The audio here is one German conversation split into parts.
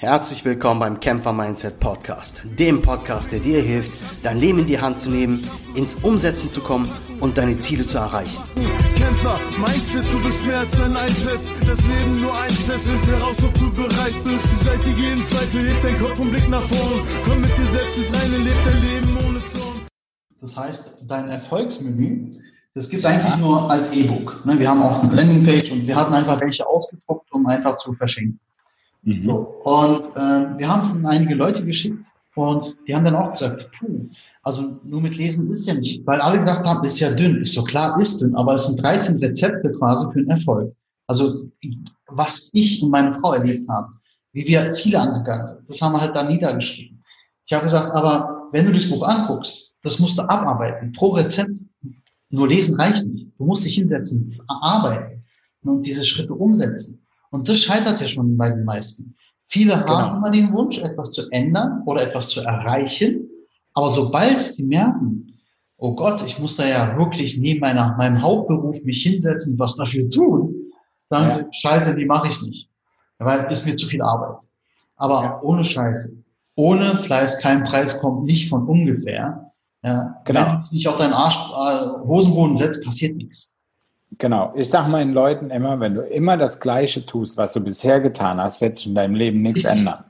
Herzlich willkommen beim Kämpfer Mindset Podcast, dem Podcast, der dir hilft, dein Leben in die Hand zu nehmen, ins Umsetzen zu kommen und deine Ziele zu erreichen. Kämpfer Mindset, du bist mehr als ein Einset. Das Leben nur ein Test, find heraus, ob du bereit bist. Beseitige jeden Zweifel, heb dein Kopf und Blick nach vorn. Komm mit dir selbst ins Reine, leb dein Leben ohne Zorn. Das heißt, dein Erfolgsmenü, das gibt es eigentlich nur als E-Book. Ne, wir haben auch eine Landingpage und wir hatten einfach welche ausgedruckt, um einfach zu verschenken. Mhm. So, und äh, wir haben es an einige Leute geschickt und die haben dann auch gesagt, puh, also nur mit Lesen ist ja nicht, weil alle gesagt haben, ist ja dünn. Ist so klar, ist dünn, aber es sind 13 Rezepte quasi für den Erfolg. Also was ich und meine Frau erlebt haben, wie wir Ziele angegangen sind, das haben wir halt da niedergeschrieben. Ich habe gesagt, aber wenn du das Buch anguckst, das musst du abarbeiten. Pro Rezept, nur lesen reicht nicht. Du musst dich hinsetzen, arbeiten und diese Schritte umsetzen. Und das scheitert ja schon bei den meisten. Viele genau. haben immer den Wunsch, etwas zu ändern oder etwas zu erreichen. Aber sobald sie merken, oh Gott, ich muss da ja wirklich neben meiner, meinem Hauptberuf mich hinsetzen und was dafür tun, sagen ja. sie, scheiße, die mache ich nicht. Weil ist mir zu viel Arbeit. Aber ja. ohne Scheiße. Ohne Fleiß kein Preis kommt nicht von ungefähr. Ja, genau. Wenn du dich nicht auf deinen Arsch, äh, Hosenboden setzt, passiert nichts. Genau. Ich sage meinen Leuten immer, wenn du immer das Gleiche tust, was du bisher getan hast, wird sich in deinem Leben nichts ändern.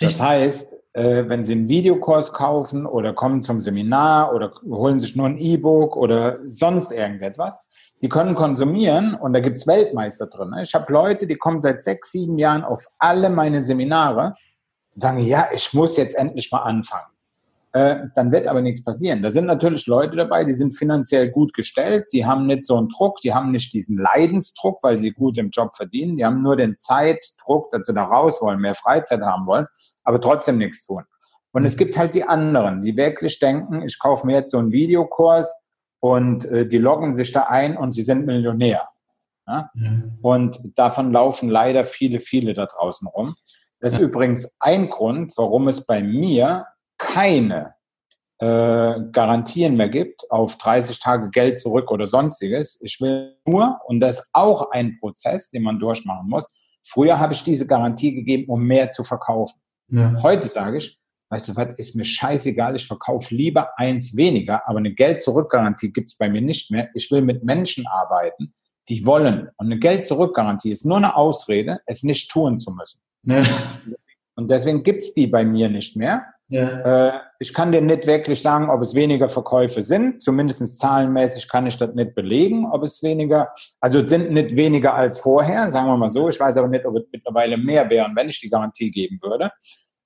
Das heißt, äh, wenn sie einen Videokurs kaufen oder kommen zum Seminar oder holen sich nur ein E-Book oder sonst irgendetwas, die können konsumieren und da gibt's Weltmeister drin. Ich habe Leute, die kommen seit sechs, sieben Jahren auf alle meine Seminare und sagen, ja, ich muss jetzt endlich mal anfangen. Äh, dann wird aber nichts passieren. Da sind natürlich Leute dabei, die sind finanziell gut gestellt, die haben nicht so einen Druck, die haben nicht diesen Leidensdruck, weil sie gut im Job verdienen, die haben nur den Zeitdruck, dass sie da raus wollen, mehr Freizeit haben wollen, aber trotzdem nichts tun. Und es mhm. gibt halt die anderen, die wirklich denken, ich kaufe mir jetzt so einen Videokurs und äh, die loggen sich da ein und sie sind Millionär. Ja? Mhm. Und davon laufen leider viele, viele da draußen rum. Das ist ja. übrigens ein Grund, warum es bei mir keine äh, Garantien mehr gibt auf 30 Tage Geld zurück oder sonstiges. Ich will nur, und das ist auch ein Prozess, den man durchmachen muss, früher habe ich diese Garantie gegeben, um mehr zu verkaufen. Ja. Heute sage ich, weißt du was, ist mir scheißegal, ich verkaufe lieber eins weniger, aber eine Geld-Zurück-Garantie gibt es bei mir nicht mehr. Ich will mit Menschen arbeiten, die wollen. Und eine Geld-Zurück-Garantie ist nur eine Ausrede, es nicht tun zu müssen. Ja. Und deswegen gibt es die bei mir nicht mehr. Ja. Äh, ich kann dir nicht wirklich sagen, ob es weniger Verkäufe sind. Zumindest zahlenmäßig kann ich das nicht belegen, ob es weniger, also sind nicht weniger als vorher, sagen wir mal so. Ich weiß aber nicht, ob es mittlerweile mehr wären, wenn ich die Garantie geben würde.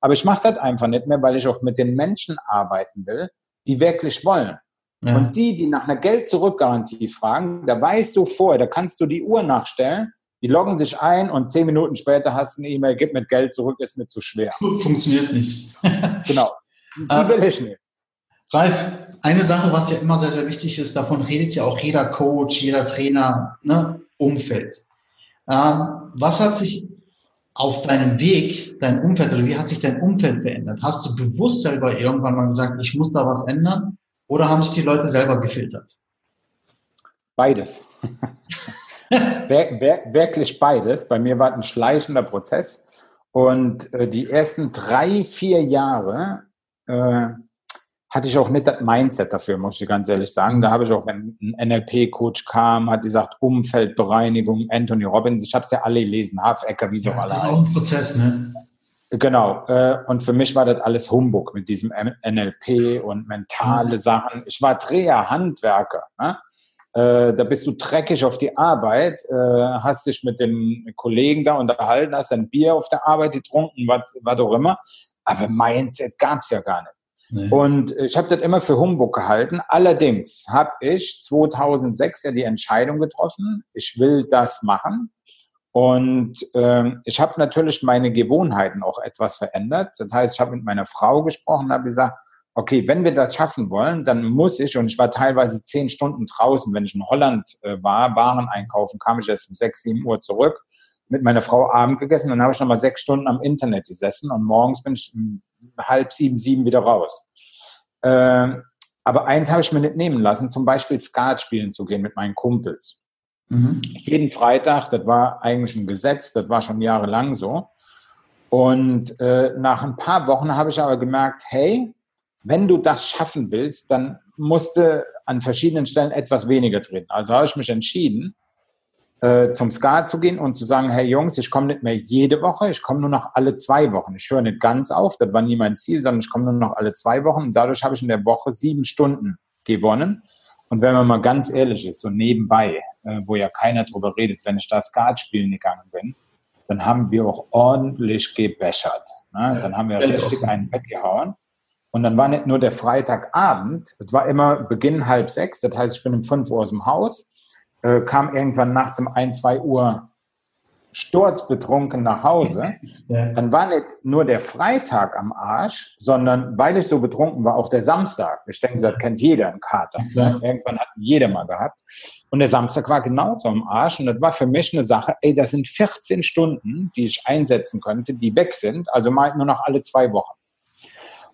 Aber ich mache das einfach nicht mehr, weil ich auch mit den Menschen arbeiten will, die wirklich wollen. Ja. Und die, die nach einer Geld-Zurück-Garantie fragen, da weißt du vorher, da kannst du die Uhr nachstellen, die loggen sich ein und zehn Minuten später hast du eine E-Mail, gib mit Geld zurück, ist mir zu schwer. Funktioniert nicht. genau. Die äh, will ich nicht. Ralf, eine Sache, was ja immer sehr, sehr wichtig ist, davon redet ja auch jeder Coach, jeder Trainer, ne? Umfeld. Ähm, was hat sich auf deinem Weg, dein Umfeld, oder wie hat sich dein Umfeld verändert? Hast du bewusst selber irgendwann mal gesagt, ich muss da was ändern? Oder haben sich die Leute selber gefiltert? Beides. wirklich beides. Bei mir war ein schleichender Prozess. Und äh, die ersten drei, vier Jahre äh, hatte ich auch nicht das Mindset dafür, muss ich ganz ehrlich sagen. Da habe ich auch, wenn ein NLP-Coach kam, hat gesagt, Umfeldbereinigung, Anthony Robbins, ich habe es ja alle gelesen, Hafecker, wie so ja, alle. Das ist auch ein Prozess, ne? Genau. Äh, und für mich war das alles Humbug mit diesem NLP und mentale Sachen. Ich war Dreher, Handwerker. Ne? Äh, da bist du dreckig auf die Arbeit, äh, hast dich mit den Kollegen da unterhalten, hast ein Bier auf der Arbeit getrunken, was, was auch immer. Aber Mindset gab's ja gar nicht. Nee. Und ich habe das immer für Humbug gehalten. Allerdings habe ich 2006 ja die Entscheidung getroffen, ich will das machen. Und äh, ich habe natürlich meine Gewohnheiten auch etwas verändert. Das heißt, ich habe mit meiner Frau gesprochen, habe gesagt, okay, wenn wir das schaffen wollen, dann muss ich, und ich war teilweise zehn Stunden draußen, wenn ich in Holland äh, war, Waren einkaufen, kam ich erst um sechs, sieben Uhr zurück, mit meiner Frau Abend gegessen, dann habe ich nochmal sechs Stunden am Internet gesessen und morgens bin ich um halb sieben, sieben wieder raus. Äh, aber eins habe ich mir nicht nehmen lassen, zum Beispiel Skat spielen zu gehen mit meinen Kumpels. Mhm. Jeden Freitag, das war eigentlich ein Gesetz, das war schon jahrelang so. Und äh, nach ein paar Wochen habe ich aber gemerkt, hey, wenn du das schaffen willst, dann musste an verschiedenen Stellen etwas weniger treten. Also habe ich mich entschieden, äh, zum Ska zu gehen und zu sagen, hey Jungs, ich komme nicht mehr jede Woche, ich komme nur noch alle zwei Wochen. Ich höre nicht ganz auf, das war nie mein Ziel, sondern ich komme nur noch alle zwei Wochen und dadurch habe ich in der Woche sieben Stunden gewonnen. Und wenn man mal ganz ehrlich ist, so nebenbei, äh, wo ja keiner drüber redet, wenn ich da Skat spielen gegangen bin, dann haben wir auch ordentlich gebechert. Ne? Dann haben wir richtig einen weggehauen. Und dann war nicht nur der Freitagabend, es war immer Beginn halb sechs, das heißt, ich bin um fünf Uhr aus dem Haus, äh, kam irgendwann nachts um ein, zwei Uhr sturzbetrunken nach Hause. Ja. Dann war nicht nur der Freitag am Arsch, sondern weil ich so betrunken war, auch der Samstag. Ich denke, das kennt jeder einen Kater. Ja. Irgendwann hat jeder mal gehabt. Und der Samstag war genauso am Arsch. Und das war für mich eine Sache, ey, das sind 14 Stunden, die ich einsetzen könnte, die weg sind. Also mal nur noch alle zwei Wochen.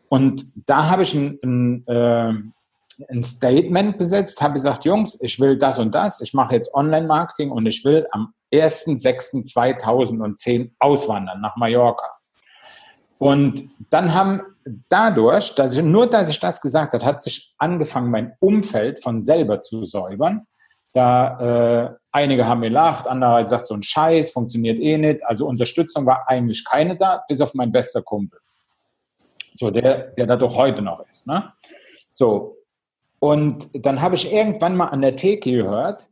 Und da habe ich ein, ein, äh, ein Statement besetzt, habe gesagt, Jungs, ich will das und das, ich mache jetzt Online-Marketing und ich will am 1.6.2010 auswandern nach Mallorca. Und dann haben dadurch, dass ich, nur dass ich das gesagt habe, hat sich angefangen, mein Umfeld von selber zu säubern. Da äh, einige haben mir lacht, andere haben gesagt, so ein Scheiß, funktioniert eh nicht. Also Unterstützung war eigentlich keine da, bis auf mein bester Kumpel. So, der, der da doch heute noch ist. Ne? So, und dann habe ich irgendwann mal an der Theke gehört,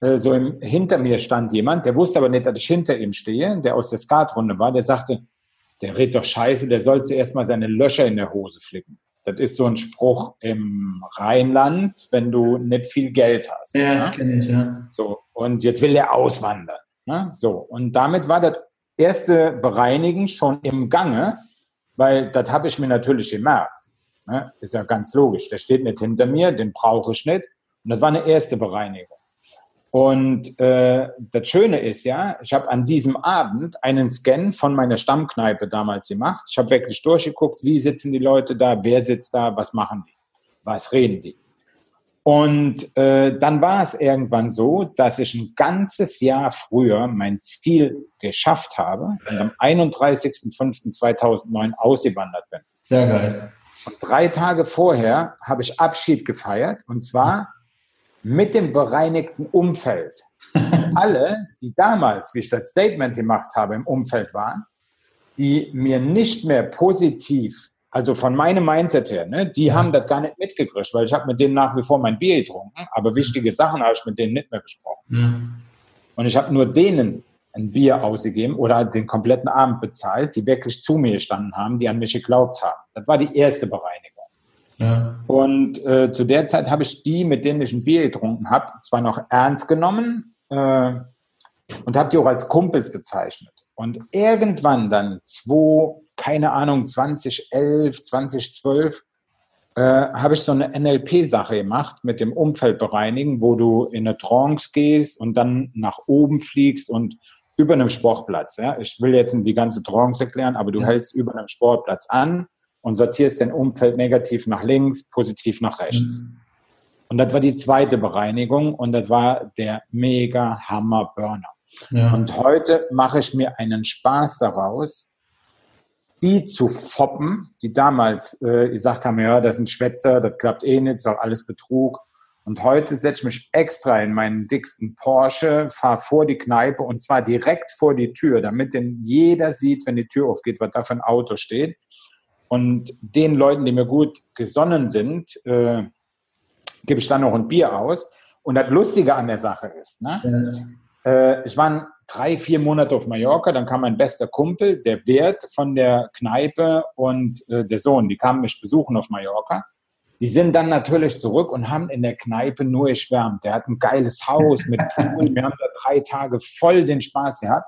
äh, so im, hinter mir stand jemand, der wusste aber nicht, dass ich hinter ihm stehe, der aus der Skatrunde war, der sagte, der redet doch scheiße, der soll zuerst mal seine Löcher in der Hose flicken. Das ist so ein Spruch im Rheinland, wenn du nicht viel Geld hast. Ja, ne? kenne ich, ja. So, und jetzt will der auswandern. Ne? So, und damit war das erste Bereinigen schon im Gange, weil das habe ich mir natürlich gemerkt. Ne? Ist ja ganz logisch. Der steht nicht hinter mir, den brauche ich nicht. Und das war eine erste Bereinigung. Und äh, das Schöne ist ja, ich habe an diesem Abend einen Scan von meiner Stammkneipe damals gemacht. Ich habe wirklich durchgeguckt, wie sitzen die Leute da, wer sitzt da, was machen die, was reden die. Und äh, dann war es irgendwann so, dass ich ein ganzes Jahr früher mein Ziel geschafft habe und am 31.05.2009 ausgewandert bin. Sehr geil. Und drei Tage vorher habe ich Abschied gefeiert und zwar mit dem bereinigten Umfeld. Alle, die damals, wie ich das Statement gemacht habe, im Umfeld waren, die mir nicht mehr positiv, also von meinem Mindset her, ne, die ja. haben das gar nicht mitgekriegt, weil ich habe mit denen nach wie vor mein Bier getrunken, aber wichtige Sachen habe ich mit denen nicht mehr besprochen. Ja. Und ich habe nur denen ein Bier ausgegeben oder den kompletten Abend bezahlt, die wirklich zu mir gestanden haben, die an mich geglaubt haben. Das war die erste Bereinigung. Ja. Und äh, zu der Zeit habe ich die, mit denen ich ein Bier getrunken habe, zwar noch ernst genommen äh, und habe die auch als Kumpels bezeichnet. Und irgendwann dann, zwei, keine Ahnung, 2011, 2012, äh, habe ich so eine NLP-Sache gemacht mit dem Umfeldbereinigen, wo du in eine Trance gehst und dann nach oben fliegst und über einem Sportplatz. Ja? Ich will jetzt die ganze Trance erklären, aber du ja. hältst über einem Sportplatz an und sortierst dein Umfeld negativ nach links, positiv nach rechts. Mhm. Und das war die zweite Bereinigung und das war der mega Hammer Burner. Ja. Und heute mache ich mir einen Spaß daraus, die zu foppen, die damals äh, gesagt haben, ja, das sind Schwätzer, das klappt eh nicht, das ist doch alles Betrug. Und heute setze ich mich extra in meinen dicksten Porsche, fahre vor die Kneipe und zwar direkt vor die Tür, damit denn jeder sieht, wenn die Tür aufgeht, was da für ein Auto steht. Und den Leuten, die mir gut gesonnen sind, äh, gebe ich dann noch ein Bier aus. Und das Lustige an der Sache ist, ne? Ja. Äh, ich war drei, vier Monate auf Mallorca, dann kam mein bester Kumpel, der Wirt von der Kneipe und äh, der Sohn, die kamen mich besuchen auf Mallorca. Die sind dann natürlich zurück und haben in der Kneipe nur geschwärmt. Der hat ein geiles Haus mit Pool. Wir haben da drei Tage voll den Spaß gehabt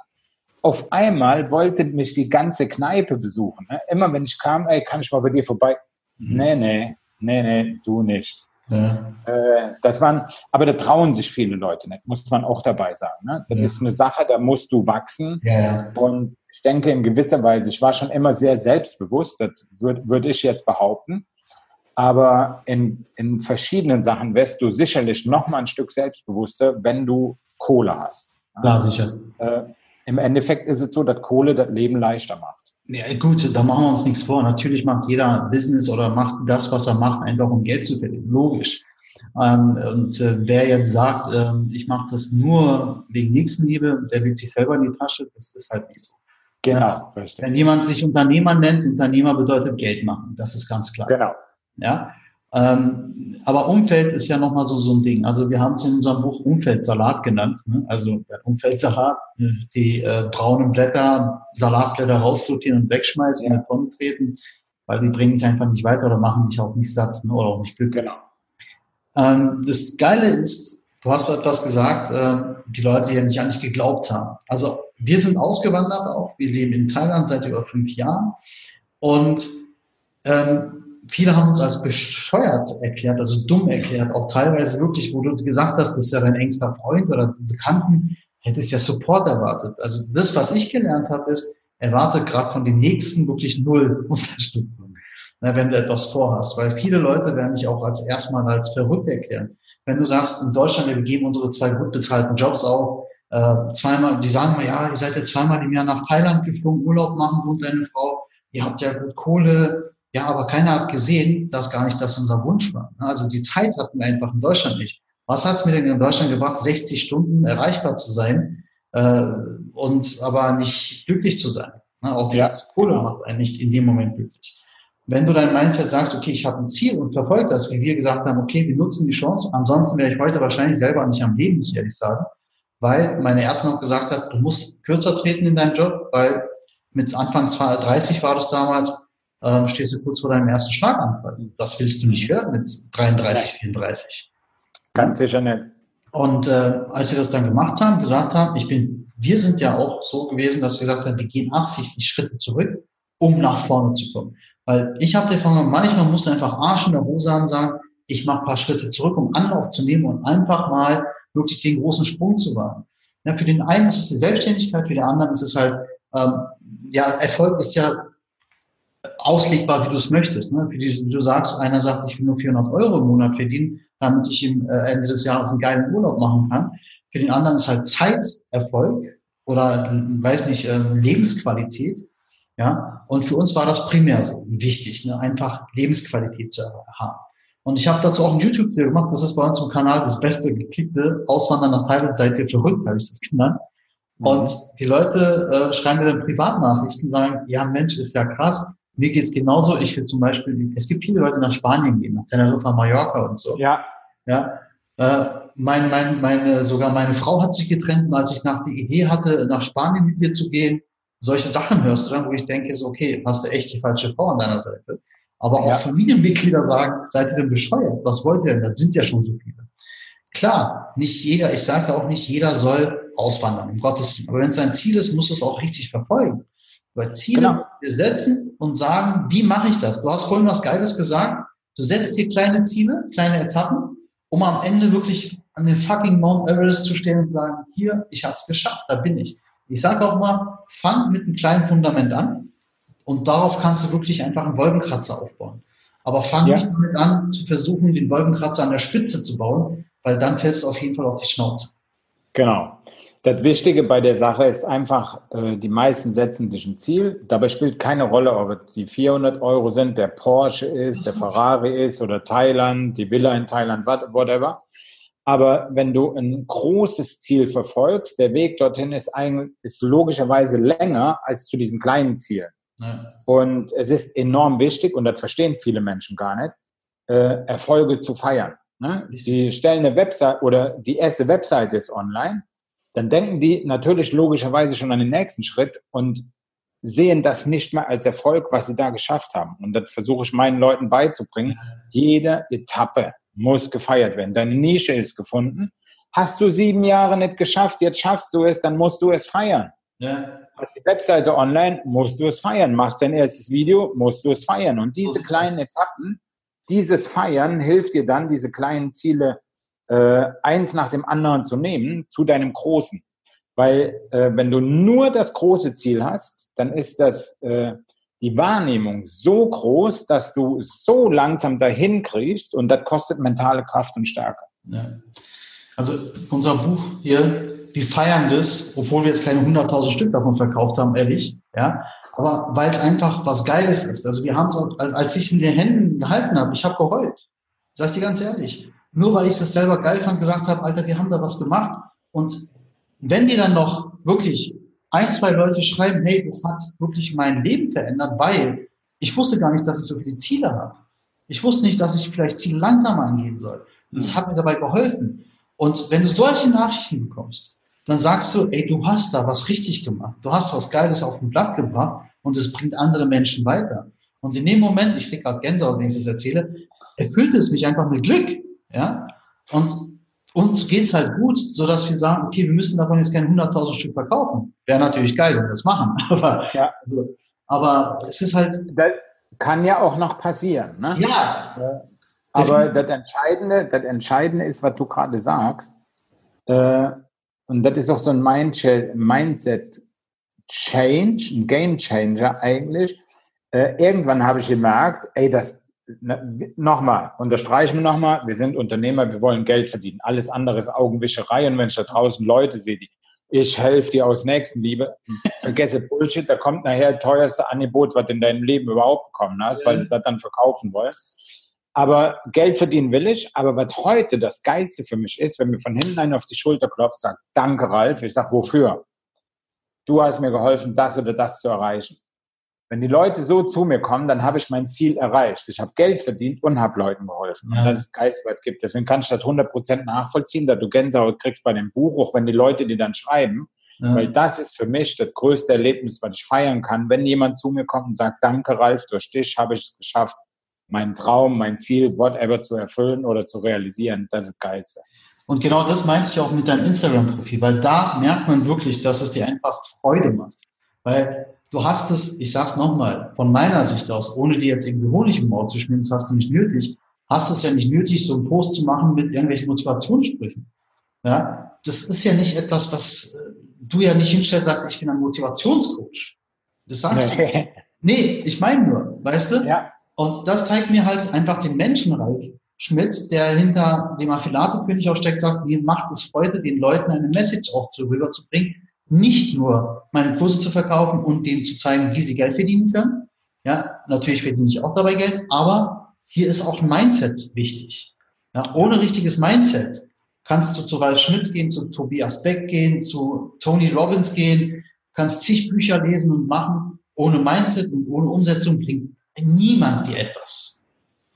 auf einmal wollte mich die ganze Kneipe besuchen. Ne? Immer wenn ich kam, ey, kann ich mal bei dir vorbei? Mhm. Nee, nee, nee, nee, du nicht. Ja. Äh, das waren, aber da trauen sich viele Leute nicht, muss man auch dabei sagen. Ne? Das ja. ist eine Sache, da musst du wachsen. Ja. Und ich denke in gewisser Weise, ich war schon immer sehr selbstbewusst, das würde würd ich jetzt behaupten. Aber in, in verschiedenen Sachen wärst du sicherlich noch mal ein Stück selbstbewusster, wenn du Kohle hast. Ja, sicher. Äh, im Endeffekt ist es so, dass Kohle das Leben leichter macht. Ja, gut, da machen wir uns nichts vor. Natürlich macht jeder Business oder macht das, was er macht, einfach um Geld zu verdienen. Logisch. Ähm, und äh, wer jetzt sagt, äh, ich mache das nur wegen Nächstenliebe, der will sich selber in die Tasche, das ist halt nicht so. Genau. Wenn jemand sich Unternehmer nennt, Unternehmer bedeutet Geld machen. Das ist ganz klar. Genau. Ja. Ähm, aber Umfeld ist ja nochmal so, so ein Ding. Also wir haben es in unserem Buch Umfeldsalat genannt. Ne? Also Umfeldsalat, die äh, braunen Blätter, Salatblätter raussortieren und wegschmeißen, in die Tonne treten, weil die bringen dich einfach nicht weiter oder machen dich auch nicht satt ne? oder auch nicht glücklich. Genau. Ähm, das Geile ist, du hast etwas gesagt, äh, die Leute, die ja nicht an dich geglaubt haben. Also wir sind ausgewandert auch. Wir leben in Thailand seit über fünf Jahren und ähm, viele haben uns als bescheuert erklärt, also dumm erklärt, auch teilweise wirklich, wo du gesagt hast, das ist ja dein engster Freund oder Bekannten, hättest ja Support erwartet. Also das, was ich gelernt habe, ist, erwarte gerade von den Nächsten wirklich null Unterstützung, ne, wenn du etwas vorhast. Weil viele Leute werden dich auch als erstmal als verrückt erklären. Wenn du sagst, in Deutschland, wir geben unsere zwei gut bezahlten Jobs auf, äh, zweimal, die sagen mal, ja, ihr seid jetzt zweimal im Jahr nach Thailand geflogen, Urlaub machen, du und deine Frau, ihr habt ja gut Kohle, ja, aber keiner hat gesehen, dass gar nicht das unser Wunsch war. Also die Zeit hatten wir einfach in Deutschland nicht. Was hat es mir denn in Deutschland gebracht, 60 Stunden erreichbar zu sein äh, und aber nicht glücklich zu sein? Ne? Auch die ja. ganze Kohle macht einen nicht in dem Moment glücklich. Wenn du dein Mindset sagst, okay, ich habe ein Ziel und verfolge das, wie wir gesagt haben, okay, wir nutzen die Chance, ansonsten wäre ich heute wahrscheinlich selber nicht am Leben, muss ich ehrlich sagen, weil meine Ärztin auch gesagt hat, du musst kürzer treten in deinem Job, weil mit Anfang 30 war das damals, ähm, stehst du kurz vor deinem ersten Schlaganfall. Das willst du nicht hören mit 33, 34. Ganz sicher nicht. Und äh, als wir das dann gemacht haben, gesagt haben, ich bin, wir sind ja auch so gewesen, dass wir gesagt haben, wir gehen absichtlich Schritte zurück, um nach vorne zu kommen. Weil ich habe davon, manchmal muss einfach Arsch in der Hose haben, sagen, ich mache paar Schritte zurück, um Anlauf zu nehmen und einfach mal wirklich den großen Sprung zu wagen. Ja, für den einen ist es die Selbstständigkeit, für den anderen ist es halt, ähm, ja, Erfolg ist ja auslegbar, wie du es möchtest. Ne? Wie, du, sagst, einer sagt, ich will nur 400 Euro im Monat verdienen, damit ich im äh, Ende des Jahres einen geilen Urlaub machen kann. Für den anderen ist halt Zeiterfolg oder, weiß nicht, äh, Lebensqualität. Ja, und für uns war das primär so wichtig, ne? einfach Lebensqualität zu haben. Und ich habe dazu auch ein YouTube-Video gemacht, das ist bei uns im Kanal das beste geklickte Auswandern nach Thailand, seid ihr verrückt, habe ich das genannt. Mhm. Und die Leute äh, schreiben mir dann Privatnachrichten, sagen, ja Mensch, ist ja krass, mir geht's genauso. Ich will zum Beispiel, es gibt viele Leute nach Spanien gehen, nach Teneriffa, Mallorca und so. Ja. Ja. Äh, mein, mein, meine, sogar meine Frau hat sich getrennt und als ich nach die Idee hatte, nach Spanien mit ihr zu gehen, solche Sachen hörst du dann, wo ich denke, so, okay, hast du echt die falsche Frau an deiner Seite. Aber ja. auch Familienmitglieder sagen, seid ihr denn bescheuert? Was wollt ihr denn? Das sind ja schon so viele. Klar, nicht jeder, ich sage auch nicht, jeder soll auswandern, um Gottes Willen. Aber wenn es sein Ziel ist, muss es auch richtig verfolgen. Weil Ziele genau. wir setzen und sagen, wie mache ich das? Du hast vorhin was Geiles gesagt. Du setzt dir kleine Ziele, kleine Etappen, um am Ende wirklich an den fucking Mount Everest zu stehen und zu sagen, hier, ich habe es geschafft, da bin ich. Ich sage auch mal, fang mit einem kleinen Fundament an und darauf kannst du wirklich einfach einen Wolkenkratzer aufbauen. Aber fang ja. nicht damit an, zu versuchen, den Wolkenkratzer an der Spitze zu bauen, weil dann fällst du auf jeden Fall auf die Schnauze. Genau. Das Wichtige bei der Sache ist einfach, äh, die meisten setzen sich ein Ziel. Dabei spielt keine Rolle, ob es die 400 Euro sind, der Porsche ist, der Ferrari ist oder Thailand, die Villa in Thailand, whatever. Aber wenn du ein großes Ziel verfolgst, der Weg dorthin ist, eigentlich, ist logischerweise länger als zu diesen kleinen Zielen. Ja. Und es ist enorm wichtig, und das verstehen viele Menschen gar nicht, äh, Erfolge zu feiern. Ne? Die stellen eine Website oder die erste Website ist online dann denken die natürlich logischerweise schon an den nächsten Schritt und sehen das nicht mehr als Erfolg, was sie da geschafft haben. Und das versuche ich meinen Leuten beizubringen. Jede Etappe muss gefeiert werden. Deine Nische ist gefunden. Hast du sieben Jahre nicht geschafft, jetzt schaffst du es, dann musst du es feiern. Ja. Hast die Webseite online, musst du es feiern. Machst dein erstes Video, musst du es feiern. Und diese kleinen Etappen, dieses Feiern hilft dir dann, diese kleinen Ziele äh, eins nach dem anderen zu nehmen zu deinem großen. Weil äh, wenn du nur das große Ziel hast, dann ist das äh, die Wahrnehmung so groß, dass du so langsam dahin kriegst und das kostet mentale Kraft und Stärke. Ja. Also unser Buch hier, wir feiern das, obwohl wir jetzt keine 100.000 Stück davon verkauft haben, ehrlich. Ja, aber weil es einfach was Geiles ist. Also wir haben es, als, als ich es in den Händen gehalten habe, ich habe geheult. Sag ich dir ganz ehrlich. Nur weil ich es selber geil fand, gesagt habe, Alter, wir haben da was gemacht. Und wenn die dann noch wirklich ein, zwei Leute schreiben, hey, das hat wirklich mein Leben verändert, weil ich wusste gar nicht, dass ich so viele Ziele habe. Ich wusste nicht, dass ich vielleicht Ziele langsamer angehen soll. Und das hat mir dabei geholfen. Und wenn du solche Nachrichten bekommst, dann sagst du, ey, du hast da was richtig gemacht. Du hast was Geiles auf den Blatt gebracht und es bringt andere Menschen weiter. Und in dem Moment, ich krieg gerade Gänsehaut, wenn ich das erzähle, erfüllt es mich einfach mit Glück. Ja? Und uns geht's halt gut, so dass wir sagen, okay, wir müssen davon jetzt keine 100.000 Stück verkaufen. Wäre natürlich geil, wenn wir das machen. Aber, ja. also, aber es ist halt. Das kann ja auch noch passieren. Ne? Ja. Aber das Entscheidende, das Entscheidende ist, was du gerade sagst. Äh, und das ist auch so ein Mindset Change, ein Game Changer eigentlich. Äh, irgendwann habe ich gemerkt, ey, das nochmal, unterstreichen wir nochmal, wir sind Unternehmer, wir wollen Geld verdienen. Alles andere ist Augenwischerei. Und wenn ich da draußen Leute sehe, die ich helfe dir aus Nächstenliebe, vergesse Bullshit, da kommt nachher das teuerste Angebot, was du in deinem Leben überhaupt bekommen hast, weil sie das dann verkaufen wollen. Aber Geld verdienen will ich. Aber was heute das Geilste für mich ist, wenn mir von hinten einer auf die Schulter klopft, sagt, danke Ralf. Ich sage, wofür? Du hast mir geholfen, das oder das zu erreichen. Wenn die Leute so zu mir kommen, dann habe ich mein Ziel erreicht. Ich habe Geld verdient und habe Leuten geholfen. Ja. Und das ist das Geilste, was es gibt. Deswegen kann ich das 100% nachvollziehen, dass du Gänsehaut kriegst bei dem Buch, auch wenn die Leute die dann schreiben. Ja. Weil das ist für mich das größte Erlebnis, was ich feiern kann, wenn jemand zu mir kommt und sagt, danke Ralf, durch dich habe ich es geschafft, meinen Traum, mein Ziel, whatever zu erfüllen oder zu realisieren. Das ist Geilste. Und genau das meinte ich auch mit deinem Instagram-Profil, weil da merkt man wirklich, dass es dir einfach Freude macht. Weil du hast es, ich sag's nochmal, von meiner Sicht aus, ohne dir jetzt irgendwie Honig im Maul zu schmieren, das hast du nicht nötig, hast es ja nicht nötig, so einen Post zu machen mit irgendwelchen Motivationssprüchen. Ja, das ist ja nicht etwas, was äh, du ja nicht hinstellst, sagst, ich bin ein Motivationscoach. Das sagst du. Nee, ich meine nur, weißt du? Ja. Und das zeigt mir halt einfach den Menschen, Ralf Schmidt, der hinter dem Affiliate-König auch steckt, sagt, mir macht es Freude, den Leuten eine Message auch zu rüberzubringen, nicht nur meine Kurse zu verkaufen und denen zu zeigen, wie sie Geld verdienen können. Ja, natürlich verdiene ich auch dabei Geld, aber hier ist auch ein Mindset wichtig. Ja, ohne richtiges Mindset kannst du zu Ralf Schmitz gehen, zu Tobias Beck gehen, zu Tony Robbins gehen, kannst zig Bücher lesen und machen. Ohne Mindset und ohne Umsetzung bringt niemand dir etwas.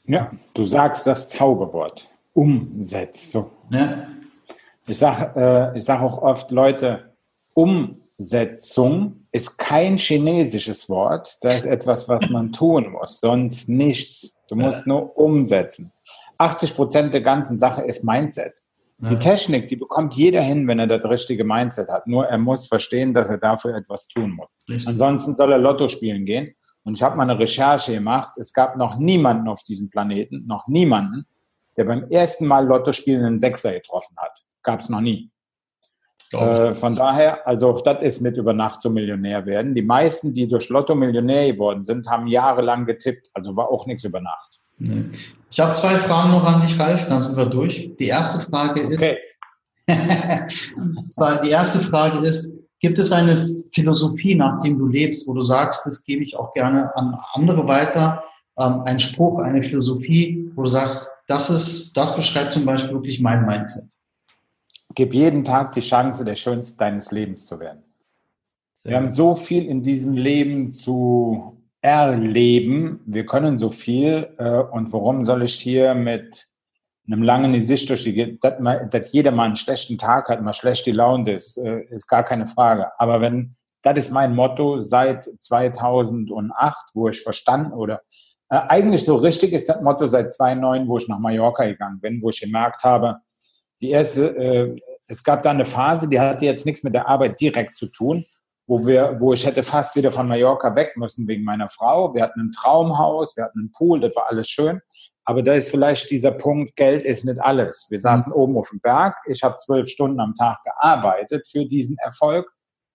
Ja, du sagst das Zauberwort. Umsetzung. Ja. Ich sage äh, sag auch oft, Leute, Umsetzung ist kein chinesisches Wort. Das ist etwas, was man tun muss, sonst nichts. Du musst nur umsetzen. 80 Prozent der ganzen Sache ist Mindset. Die Technik, die bekommt jeder hin, wenn er das richtige Mindset hat. Nur er muss verstehen, dass er dafür etwas tun muss. Richtig. Ansonsten soll er Lotto spielen gehen und ich habe mal eine Recherche gemacht. Es gab noch niemanden auf diesem Planeten, noch niemanden, der beim ersten Mal Lotto spielen einen Sechser getroffen hat. Gab es noch nie. Äh, von daher, also auch das ist mit über Nacht zum Millionär werden. Die meisten, die durch Lotto Millionär geworden sind, haben jahrelang getippt. Also war auch nichts über Nacht. Ich habe zwei Fragen noch an dich, Ralf, dann sind wir durch. Die erste Frage ist, okay. die erste Frage ist, Gibt es eine Philosophie, nach dem du lebst, wo du sagst, das gebe ich auch gerne an andere weiter? Ähm, ein Spruch, eine Philosophie, wo du sagst, das ist, das beschreibt zum Beispiel wirklich mein Mindset. Gib jeden Tag die Chance, der Schönste deines Lebens zu werden. Sehr Wir haben so viel in diesem Leben zu erleben. Wir können so viel. Äh, und warum soll ich hier mit einem langen Gesicht durch die, dass, dass jeder mal einen schlechten Tag hat, mal schlecht die Laune ist, äh, ist gar keine Frage. Aber wenn, das ist mein Motto seit 2008, wo ich verstanden oder äh, eigentlich so richtig ist das Motto seit 2009, wo ich nach Mallorca gegangen bin, wo ich gemerkt habe, die erste, äh, es gab da eine Phase, die hatte jetzt nichts mit der Arbeit direkt zu tun, wo wir, wo ich hätte fast wieder von Mallorca weg müssen wegen meiner Frau. Wir hatten ein Traumhaus, wir hatten einen Pool, das war alles schön. Aber da ist vielleicht dieser Punkt, Geld ist nicht alles. Wir saßen mhm. oben auf dem Berg, ich habe zwölf Stunden am Tag gearbeitet für diesen Erfolg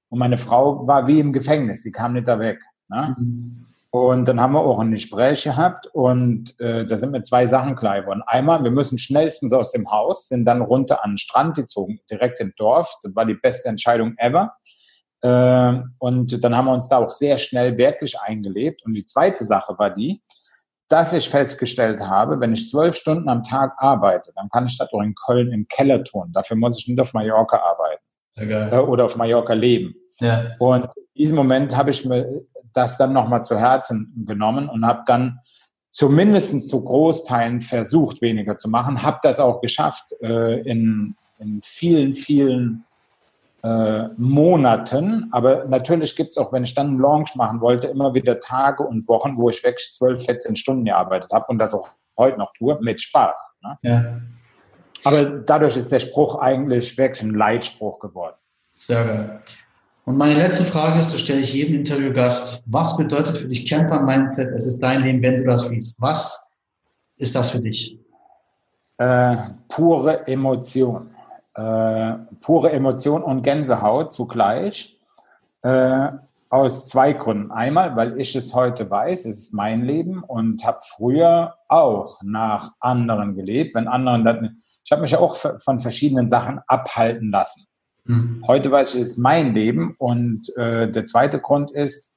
und meine Frau war wie im Gefängnis, sie kam nicht da weg. Ne? Mhm. Und dann haben wir auch ein Gespräch gehabt und äh, da sind mir zwei Sachen klar geworden. Einmal, wir müssen schnellstens aus dem Haus, sind dann runter an den Strand gezogen, direkt im Dorf. Das war die beste Entscheidung ever. Äh, und dann haben wir uns da auch sehr schnell wirklich eingelebt. Und die zweite Sache war die, dass ich festgestellt habe, wenn ich zwölf Stunden am Tag arbeite, dann kann ich das auch in Köln im Keller tun. Dafür muss ich nicht auf Mallorca arbeiten äh, oder auf Mallorca leben. Ja. Und in diesem Moment habe ich mir das dann nochmal zu Herzen genommen und habe dann zumindest zu Großteilen versucht, weniger zu machen, habe das auch geschafft äh, in, in vielen, vielen äh, Monaten. Aber natürlich gibt es auch, wenn ich dann einen Launch machen wollte, immer wieder Tage und Wochen, wo ich wirklich 12, 14 Stunden gearbeitet habe und das auch heute noch tue, mit Spaß. Ne? Ja. Aber dadurch ist der Spruch eigentlich wirklich ein Leitspruch geworden. Sehr geil. Und meine letzte Frage ist, das stelle ich jedem Interviewgast. Was bedeutet für dich Camper Mindset? Es ist dein Leben, wenn du das liest. Was ist das für dich? Äh, pure Emotion äh, pure Emotion und Gänsehaut zugleich. Äh, aus zwei Gründen. Einmal, weil ich es heute weiß, es ist mein Leben und habe früher auch nach anderen gelebt. Wenn anderen das, ich habe mich ja auch von verschiedenen Sachen abhalten lassen. Mhm. Heute weiß ich, es ist mein Leben und äh, der zweite Grund ist,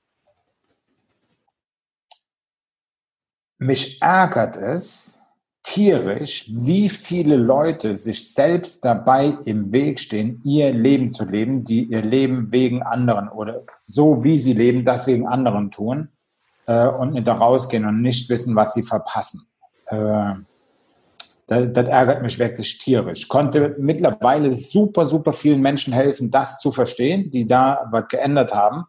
mich ärgert es, tierisch, wie viele Leute sich selbst dabei im Weg stehen, ihr Leben zu leben, die ihr Leben wegen anderen oder so wie sie leben, das wegen anderen tun äh, und nicht da rausgehen und nicht wissen, was sie verpassen. Äh, das, das, ärgert mich wirklich tierisch. Konnte mittlerweile super, super vielen Menschen helfen, das zu verstehen, die da was geändert haben.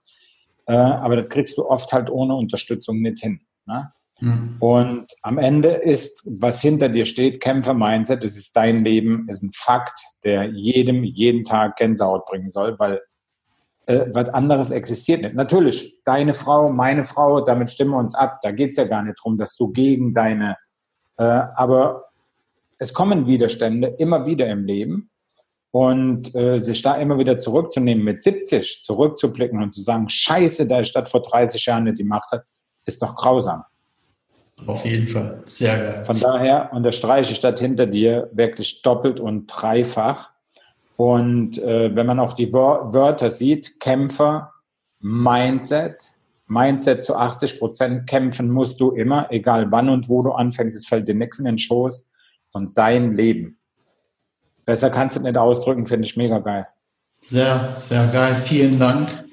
Äh, aber das kriegst du oft halt ohne Unterstützung nicht hin. Ne? Mhm. Und am Ende ist, was hinter dir steht, Kämpfer-Mindset, es ist dein Leben, ist ein Fakt, der jedem jeden Tag Gänsehaut bringen soll, weil äh, was anderes existiert nicht. Natürlich, deine Frau, meine Frau, damit stimmen wir uns ab. Da geht es ja gar nicht darum, dass du gegen deine, äh, aber es kommen Widerstände immer wieder im Leben. Und äh, sich da immer wieder zurückzunehmen, mit 70 zurückzublicken und zu sagen, scheiße, da ich das vor 30 Jahren nicht die Macht hat, ist doch grausam. Auf jeden Fall. Sehr geil. Von daher unterstreiche ich das hinter dir wirklich doppelt und dreifach. Und äh, wenn man auch die Wörter sieht, Kämpfer, Mindset, Mindset zu 80 Prozent, kämpfen musst du immer, egal wann und wo du anfängst, es fällt dir nichts in den Schoß und dein Leben. Besser kannst du nicht ausdrücken, finde ich mega geil. Sehr, sehr geil. Vielen Dank.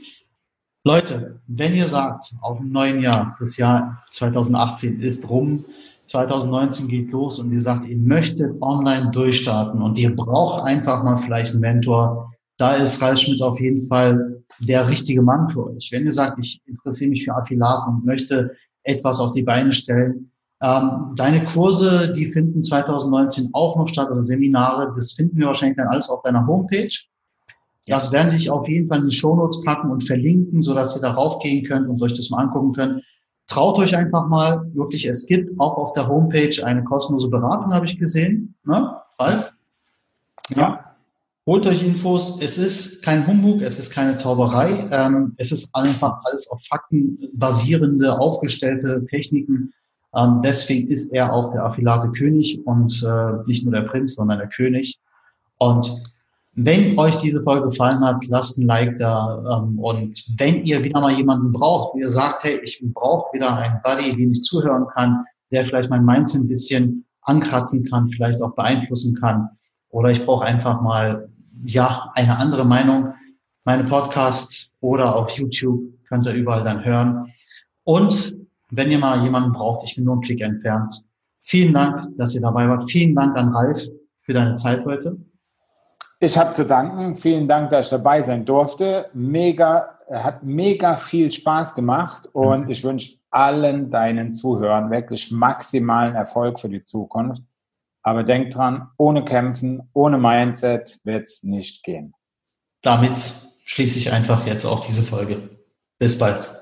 Leute, wenn ihr sagt, auf dem neuen Jahr, das Jahr 2018 ist rum, 2019 geht los und ihr sagt, ihr möchtet online durchstarten und ihr braucht einfach mal vielleicht einen Mentor, da ist Ralf Schmidt auf jeden Fall der richtige Mann für euch. Wenn ihr sagt, ich interessiere mich für Affiliate und möchte etwas auf die Beine stellen, ähm, deine Kurse, die finden 2019 auch noch statt oder Seminare, das finden wir wahrscheinlich dann alles auf deiner Homepage. Das werde ich auf jeden Fall in die Shownotes packen und verlinken, sodass ihr darauf gehen könnt und euch das mal angucken könnt. Traut euch einfach mal, wirklich, es gibt auch auf der Homepage eine kostenlose Beratung, habe ich gesehen. Ne, Ralf? Ja. Holt euch Infos. Es ist kein Humbug, es ist keine Zauberei. Ähm, es ist einfach alles auf Fakten basierende, aufgestellte Techniken. Ähm, deswegen ist er auch der Affiliate König und äh, nicht nur der Prinz, sondern der König. Und wenn euch diese Folge gefallen hat, lasst ein Like da. Ähm, und wenn ihr wieder mal jemanden braucht, ihr sagt, hey, ich brauche wieder einen Buddy, den ich zuhören kann, der vielleicht mein Mindset ein bisschen ankratzen kann, vielleicht auch beeinflussen kann. Oder ich brauche einfach mal, ja, eine andere Meinung. Meine Podcasts oder auf YouTube könnt ihr überall dann hören. Und wenn ihr mal jemanden braucht, ich bin nur einen Klick entfernt. Vielen Dank, dass ihr dabei wart. Vielen Dank an Ralf für deine Zeit heute. Ich habe zu danken. Vielen Dank, dass ich dabei sein durfte. Mega, hat mega viel Spaß gemacht und ich wünsche allen deinen Zuhörern wirklich maximalen Erfolg für die Zukunft. Aber denk dran, ohne Kämpfen, ohne Mindset wird es nicht gehen. Damit schließe ich einfach jetzt auch diese Folge. Bis bald.